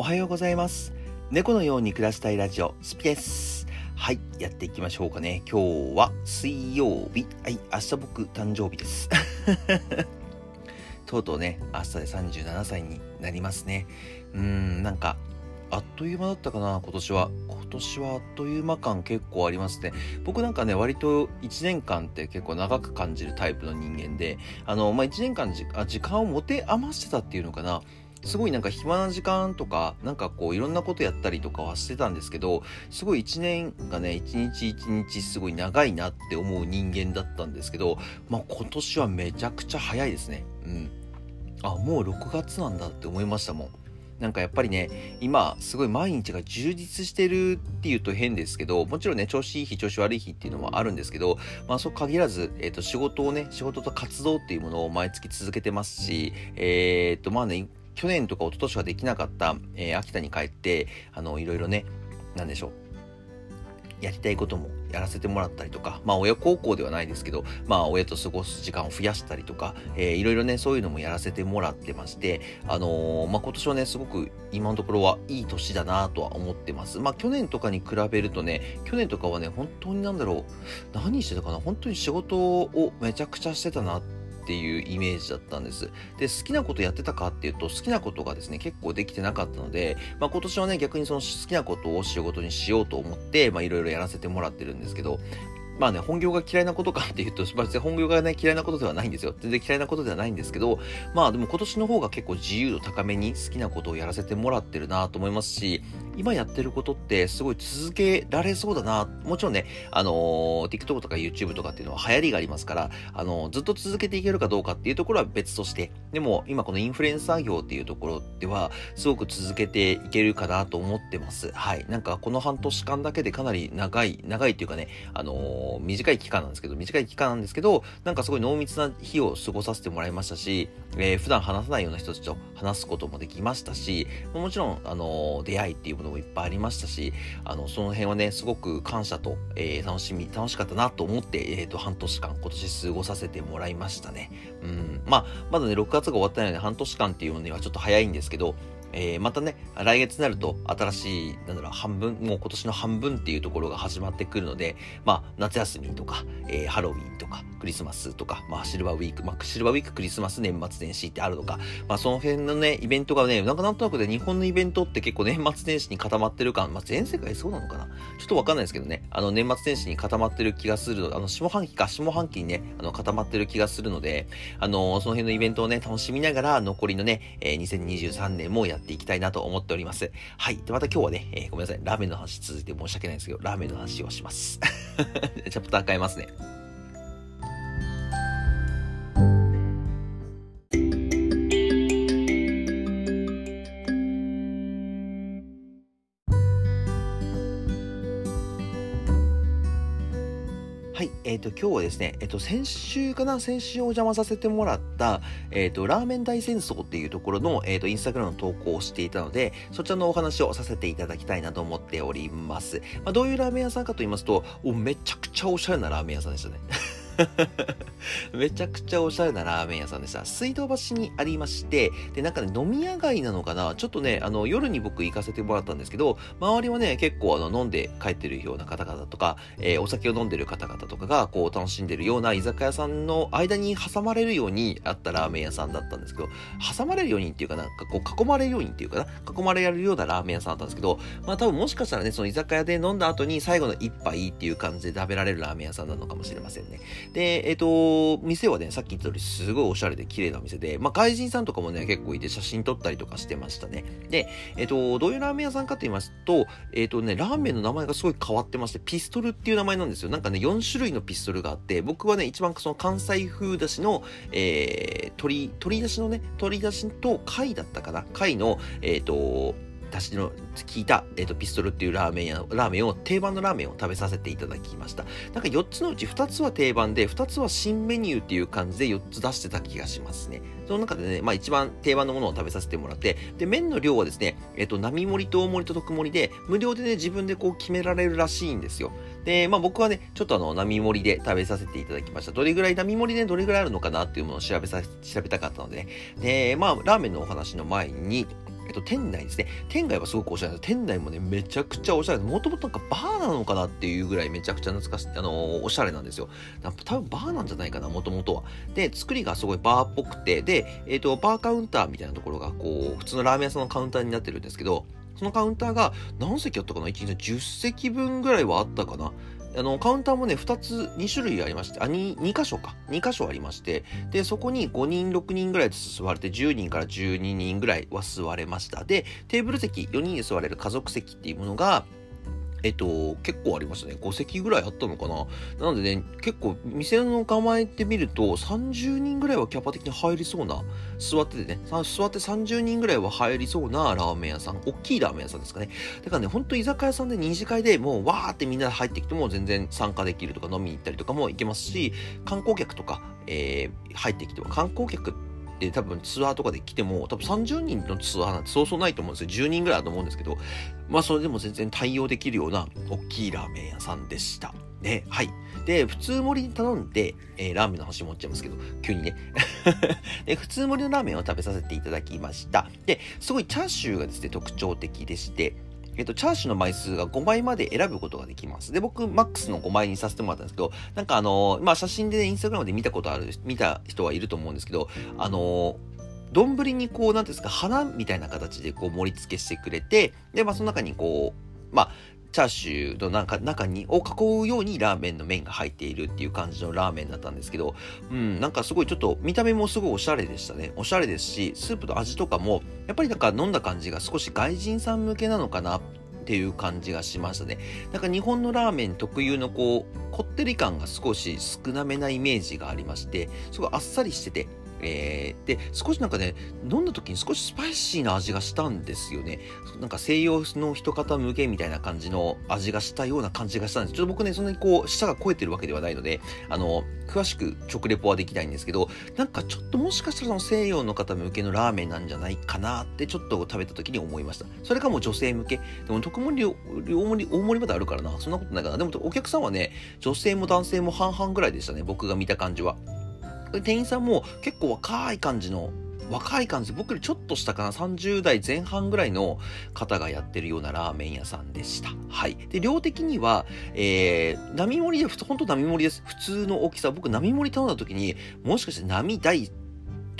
おはようございます。猫のように暮らしたいラジオスピです。はいやっていきましょうかね。今日は水曜日。はい明日僕誕生日です。とうとうね明日で37歳になりますね。うーんなんかあっという間だったかな今年は。今年はあっという間感結構ありますね。僕なんかね割と1年間って結構長く感じるタイプの人間であのまあ1年間あ時間を持て余してたっていうのかな。すごいなんか暇な時間とか、なんかこういろんなことやったりとかはしてたんですけど、すごい一年がね、一日一日すごい長いなって思う人間だったんですけど、まあ今年はめちゃくちゃ早いですね。うん。あ、もう6月なんだって思いましたもん。なんかやっぱりね、今、すごい毎日が充実してるっていうと変ですけど、もちろんね、調子いい日、調子悪い日っていうのはあるんですけど、まあそう限らず、えっ、ー、と、仕事をね、仕事と活動っていうものを毎月続けてますし、えっ、と、まあね、去年とか一昨年はできなかった、えー、秋田に帰って、あの、いろいろね、なんでしょう。やりたいこともやらせてもらったりとか、まあ親孝行ではないですけど、まあ親と過ごす時間を増やしたりとか、えー、いろいろね、そういうのもやらせてもらってまして、あのー、まあ今年はね、すごく今のところはいい年だなとは思ってます。まあ去年とかに比べるとね、去年とかはね、本当になんだろう、何してたかな本当に仕事をめちゃくちゃしてたなってっていうイメージだったんです。で、好きなことやってたかっていうと、好きなことがですね、結構できてなかったので、まあ今年はね、逆にその好きなことを仕事にしようと思って、まあいろいろやらせてもらってるんですけど、まあね、本業が嫌いなことかっていうと、別に本業がね、嫌いなことではないんですよ。全然嫌いなことではないんですけど、まあでも今年の方が結構自由度高めに好きなことをやらせてもらってるなと思いますし、今やってることってすごい続けられそうだな。もちろんね、あのー、TikTok とか YouTube とかっていうのは流行りがありますから、あのー、ずっと続けていけるかどうかっていうところは別として、でも今このインフルエンサー業っていうところでは、すごく続けていけるかなと思ってます。はい。なんかこの半年間だけでかなり長い、長いっていうかね、あのー、短い期間なんですけど、短い期間なんですけど、なんかすごい濃密な日を過ごさせてもらいましたし、えー、普段話さないような人たちと話すこともできましたし、もちろん、あの出会いっていうものもいっぱいありましたし、あの、その辺はね、すごく感謝と、えー、楽しみ、楽しかったなと思って、えっ、ー、と、半年間今年過ごさせてもらいましたね。うん。まあ、まだね、6月が終わったので半年間っていうのにはちょっと早いんですけど、えー、またね、来月になると新しい、なんだろう、半分、もう今年の半分っていうところが始まってくるので、まあ、夏休みとか、えー、ハロウィンとか、クリスマスとか、まあ、シルバーウィーク、まあ、シルバーウィーク、クリスマス、年末年始ってあるのか、まあ、その辺のね、イベントがね、なんかなんとなくで、ね、日本のイベントって結構年末年始に固まってる感、まあ、全世界そうなのかな？ちょっとわかんないですけどね、あの、年末年始に固まってる気がする、あの、下半期か、下半期にね、あの、固まってる気がするので、あの、その辺のイベントをね、楽しみながら、残りのね、えー、2023年もやってっていきたいなと思っております。はい。で、また今日はね、えー、ごめんなさい。ラーメンの話続いて申し訳ないんですけど、ラーメンの話をします。チャプター変えますね。はい、えっ、ー、と、今日はですね、えっ、ー、と、先週かな先週お邪魔させてもらった、え、ー、と、ラーメン大戦争っていうところの、えっ、と、インスタグラムの投稿をしていたので、そちらのお話をさせていただきたいなと思っております。まあ、どういうラーメン屋さんかと言いますと、めちゃくちゃおしゃれなラーメン屋さんでしたね。めちゃくちゃおしゃれなラーメン屋さんでした。水道橋にありまして、で、なんかね、飲み屋街なのかな？ちょっとね、あの、夜に僕行かせてもらったんですけど、周りはね、結構あの、飲んで帰ってるような方々とか、えー、お酒を飲んでる方々とかが、こう、楽しんでるような居酒屋さんの間に挟まれるようにあったラーメン屋さんだったんですけど、挟まれるようにっていうかなんかこう、囲まれるようにっていうかな、囲まれるようなラーメン屋さんだったんですけど、まあ多分もしかしたらね、その居酒屋で飲んだ後に最後の一杯っていう感じで食べられるラーメン屋さんなのかもしれませんね。で、えっ、ー、と、店はね、さっき言った通りすごいおしゃれで綺麗なお店で、まあ、外人さんとかもね、結構いて写真撮ったりとかしてましたね。で、えっ、と、どういうラーメン屋さんかと言いますと、えっ、とね、ラーメンの名前がすごい変わってまして、ピストルっていう名前なんですよ。なんかね、4種類のピストルがあって、僕はね、一番その関西風だしの、えー、鶏、鶏だしのね、鶏だしと貝だったかな？貝の、えっ、と、だしの効いた、え、ー、と、ピストルっていうラーメンや、ラーメンを、定番のラーメンを食べさせていただきました。なんか4つのうち2つは定番で、2つは新メニューっていう感じで4つ出してた気がしますね。その中でね、まあ一番定番のものを食べさせてもらって、で、麺の量はですね、えっ、と、並盛りと大盛りと特盛りで、無料でね、自分でこう決められるらしいんですよ。で、まあ僕はね、ちょっとあの、並盛りで食べさせていただきました。どれぐらい並盛りでどれぐらいあるのかなっていうものを調べさ、調べたかったので、ね、で、まあ、ラーメンのお話の前に、えっと、店内ですね。店外はすごくおしゃれです。店内もね、めちゃくちゃおしゃれです。もともとなんかバーなのかなっていうぐらいめちゃくちゃ懐かしい、あのー、おしゃれなんですよ。多分バーなんじゃないかな、もともとは。で、作りがすごいバーっぽくて、で、えっと、バーカウンターみたいなところが、こう、普通のラーメン屋さんのカウンターになってるんですけど、そのカウンターが何席あったかな ?1 日10席分ぐらいはあったかなあの、カウンターもね、2つ、2種類ありまして、あ、2、2箇所か。2箇所ありまして、で、そこに5人、6人ぐらいずつ座れて、10人から12人ぐらいは座れました。で、テーブル席、4人で座れる家族席っていうものが、えっと、結構ありましたね。5席ぐらいあったのかな。なのでね、結構、店の構えてみると、30人ぐらいはキャパ的に入りそうな、座っててね、座って30人ぐらいは入りそうなラーメン屋さん、大きいラーメン屋さんですかね。だからね、ほんと居酒屋さんで二次会でもう、わーってみんなで入ってきても全然参加できるとか飲みに行ったりとかも行けますし、観光客とか、えー、入ってきても、観光客ってで多分ツアーとかで来ても多分30人のツアーなんてそうそうないと思うんですよ。10人ぐらいだと思うんですけどまあそれでも全然対応できるような大きいラーメン屋さんでした。ねはい。で普通盛りに頼んで、えー、ラーメンの話持っちゃいますけど急にね。で普通盛りのラーメンを食べさせていただきました。ですごいチャーシューがですね特徴的でしてえっと、チャーシューの枚数が5枚まで選ぶことができます。で、僕、マックスの5枚にさせてもらったんですけど、なんかあのまあ、写真で、ね、インスタグラムで見たことある、見た人はいると思うんですけど、あの丼にこう、なんですか、花みたいな形でこう盛り付けしてくれて、で、まあ、その中にこう、まあ、チャーシューの中中にを囲うようにラーメンの麺が入っているっていう感じのラーメンだったんですけど、うん、なんかすごいちょっと見た目もすごいおしゃれでしたね。おしゃれですし、スープの味とかも、やっぱりなんか飲んだ感じが少し外人さん向けなのかなっていう感じがしましたね。なんか日本のラーメン特有のこう、こってり感が少し少なめなイメージがありまして、すごいあっさりしてて、えー、で、少しなんかね、飲んだ時に少しスパイシーな味がしたんですよね。なんか西洋の一方向けみたいな感じの味がしたような感じがしたんです。ちょっと僕ね、そんなにこう、舌が肥えてるわけではないので、あの、詳しく食レポはできないんですけど、なんかちょっともしかしたらその西洋の方向けのラーメンなんじゃないかなってちょっと食べた時に思いました。それかもう女性向け。でも特盛り、大盛り、大盛りまであるからな。そんなことないかな。でもお客さんはね、女性も男性も半々ぐらいでしたね。僕が見た感じは。店員さんも結構若い感じの若い感じ僕よりちょっと下かな30代前半ぐらいの方がやってるようなラーメン屋さんでした。はい。で量的には、えー、並盛りでほんと並盛りです。普通の大きさ僕並盛り頼んだ時にもしかして並大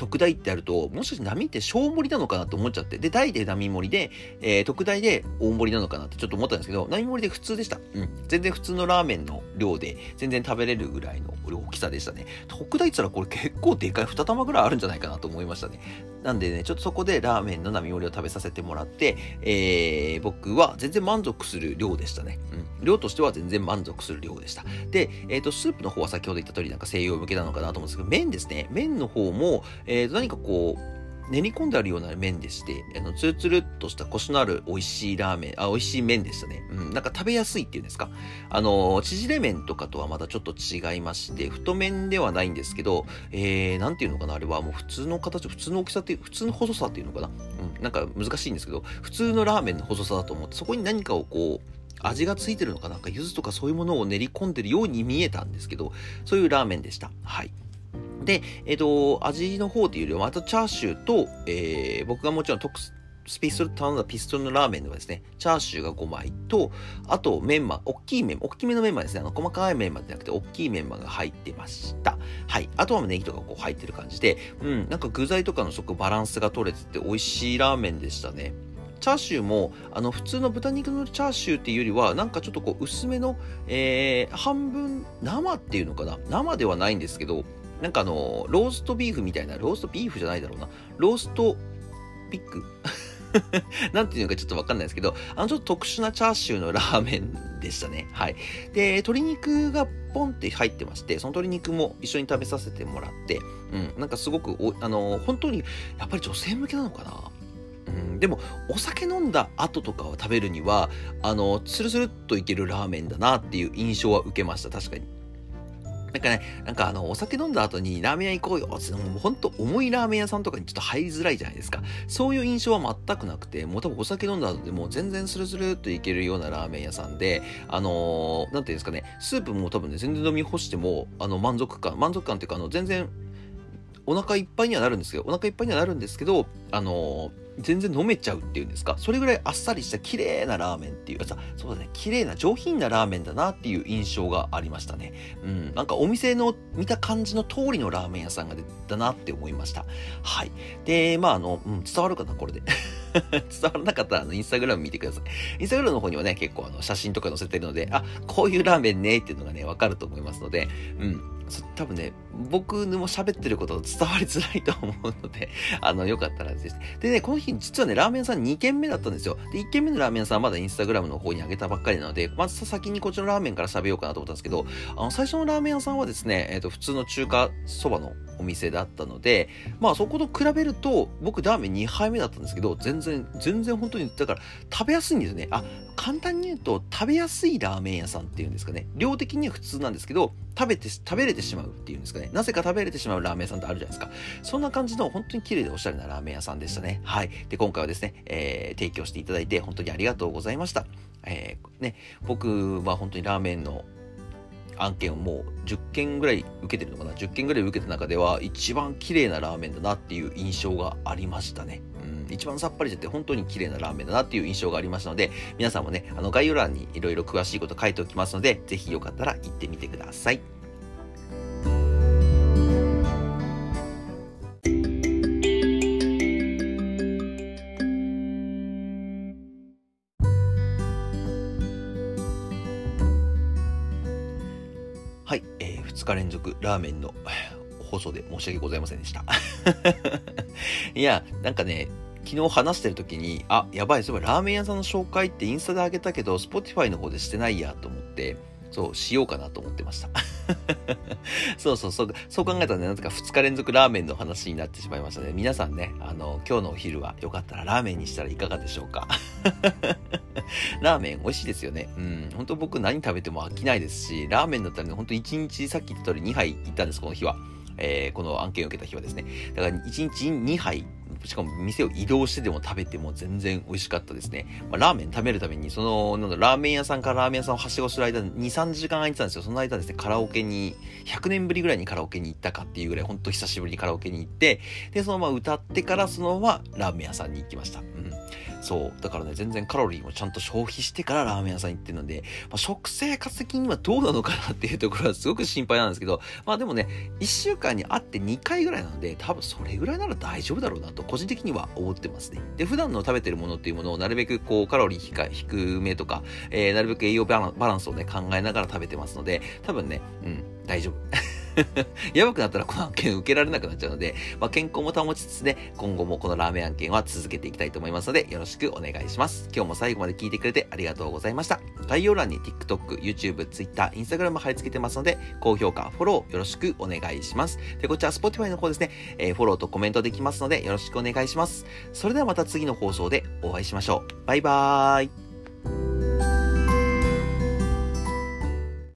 特大ってあると、もしかして波って小盛りなのかなと思っちゃって、で、大で波盛りで、えー、特大で大盛りなのかなってちょっと思ったんですけど、波盛りで普通でした。うん。全然普通のラーメンの量で、全然食べれるぐらいの大きさでしたね。特大って言ったらこれ結構でかい2玉ぐらいあるんじゃないかなと思いましたね。なんでね、ちょっとそこでラーメンの波盛りを食べさせてもらって、えー、僕は全然満足する量でしたね。うん。量としては全然満足する量でした。で、えっ、ー、と、スープの方は先ほど言った通りなんか西洋向けなのかなと思うんですけど、麺ですね。麺の方も、えー、何かこう、練り込んであるような麺でして、あの、ツルツルっとしたコシのある美味しいラーメン、あ、美味しい麺でしたね。うん、なんか食べやすいっていうんですか。あの、縮れ麺とかとはまたちょっと違いまして、太麺ではないんですけど、えー、なんていうのかな、あれはもう普通の形、普通の大きさっていう、普通の細さっていうのかな。うん、なんか難しいんですけど、普通のラーメンの細さだと思って、そこに何かをこう、味がついてるのかなんか柚子とかそういうものを練り込んでるように見えたんですけど、そういうラーメンでした。はい。で、えっ、ー、と、味の方というよりは、またチャーシューと、えー、僕がもちろん特スピストル頼んだピストルのラーメンではですね、チャーシューが5枚と、あとメンマ、大きいメンマ、大きめのメンマですね、あの細かいメンマじゃなくて大きいメンマが入ってました。はい。あとはネギとかこう入ってる感じで、うん、なんか具材とかのすごくバランスが取れてて美味しいラーメンでしたね。チャーシューもあの普通の豚肉のチャーシューっていうよりはなんかちょっとこう薄めの、えー、半分生っていうのかな？生ではないんですけどなんかあのローストビーフみたいなローストビーフじゃないだろうな。ローストビッグ？なんていうのかちょっとわかんないですけど、あのちょっと特殊なチャーシューのラーメンでしたね。はい。で、鶏肉がポンって入ってまして、その鶏肉も一緒に食べさせてもらって、うん、なんかすごくお、あの、本当に、やっぱり女性向けなのかな？うん、でもお酒飲んだ後とかを食べるにはあのスルスルっといけるラーメンだなっていう印象は受けました確かに。なんかね、なんかあの、お酒飲んだ後にラーメン屋行こうよってもうほんと重いラーメン屋さんとかにちょっと入りづらいじゃないですか。そういう印象は全くなくて、もう多分お酒飲んだ後でもう全然スルスルっといけるようなラーメン屋さんで、あのー、なんていうんですかね、スープも多分ね、全然飲み干しても、あの、満足感、満足感っていうか、あの、全然お腹いっぱいにはなるんですけど、お腹いっぱいにはなるんですけど、あのー全然飲めちゃうっていうんですか？それぐらいあっさりした綺麗なラーメンっていうさそうだね。綺麗な上品なラーメンだなっていう印象がありましたね。うん。なんかお店の見た感じの通りのラーメン屋さんが出たなって思いました。はい。でまああの、うん、伝わるかなこれで。伝わらなかったらあのインスタグラム見てください。インスタグラムの方にはね結構あの写真とか載せてるのであこういうラーメンねっていうのがねわかると思いますのでうん。多分ね、僕も喋ってること伝わりづらいと思うので、あの、よかったらです。でね、この日、実はね、ラーメン屋さん2軒目だったんですよ。で、1軒目のラーメン屋さんはまだインスタグラムの方に上げたばっかりなので、まず先にこっちのラーメンから喋ろうかなと思ったんですけど、あの、最初のラーメン屋さんはですね、えっ、ー、と、普通の中華そばのお店だったので、まあそこと比べると、僕ラーメン2杯目だったんですけど、全然、全然本当に、だから食べやすいんですね。あ、簡単に言うと、食べやすいラーメン屋さんっていうんですかね。量的には普通なんですけど、食べて、食べれててしまうっていうんですかね。なぜか食べれてしまうラーメン屋さんってあるじゃないですか。そんな感じの本当に綺麗でおしゃれなラーメン屋さんでしたね。はい。で、今回はですね、えー、提供していただいて本当にありがとうございました。えー、ね、僕は本当にラーメンの案件をもう10件ぐらい受けてるのかな10件ぐらい受けた中では一番綺麗なラーメンだなっていう印象がありましたね。うん、一番さっぱりしてて本当に綺麗なラーメンだなっていう印象がありましたので皆さんもねあの概要欄にいろいろ詳しいこと書いておきますのでぜひよかったら行ってみてくださ。い、ラーメンの 放送で申し訳ございませんでした。いや、なんかね、昨日話してる時に、あ、やばい、そういえばラーメン屋さんの紹介ってインスタであげたけど、Spotify の方でしてないやと思って、そう、しようかなと思ってました。そうそうそう、そう考えたらね、なんとか2日連続ラーメンの話になってしまいましたね。皆さんね、あの、今日のお昼はよかったらラーメンにしたらいかがでしょうか？ラーメン美味しいですよね。うん。本当僕何食べても飽きないですし、ラーメンだったらね、本当1日さっき言った通り2杯行ったんです、この日は。えー、この案件を受けた日はですね。だから1日2杯しかも店を移動してでも食べても全然美味しかったですね。まあ、ラーメン食べるために、その、なんだ、ラーメン屋さんからラーメン屋さんをはしごする間2、3時間空いてたんですよ。その間ですね、カラオケに、100年ぶりぐらいにカラオケに行ったかっていうぐらい、ほんと久しぶりにカラオケに行って、で、そのまま歌ってからそのままラーメン屋さんに行きました。うん。そう。だからね、全然カロリーもちゃんと消費してからラーメン屋さん行ってるので、まあ、食生活的にはどうなのかなっていうところはすごく心配なんですけど、まあでもね、1週間に会って2回ぐらいなので、多分それぐらいなら大丈夫だろうなと、個人的には思ってますね。で、普段の食べてるものっていうものをなるべくこう、カロリー低めとか、えー、なるべく栄養バランスをね、考えながら食べてますので、多分ね、うん、大丈夫。やばくなったらこの案件受けられなくなっちゃうので、まあ、健康も保ちつつね、今後もこのラーメン案件は続けていきたいと思いますので、よろしくお願いします。今日も最後まで聞いてくれてありがとうございました。概要欄に TikTok、YouTube、Twitter、Instagram 貼り付けてますので、高評価、フォローよろしくお願いします。で、こちら Spotify の方ですね、えー、フォローとコメントできますので、よろしくお願いします。それではまた次の放送でお会いしましょう。バイバーイ。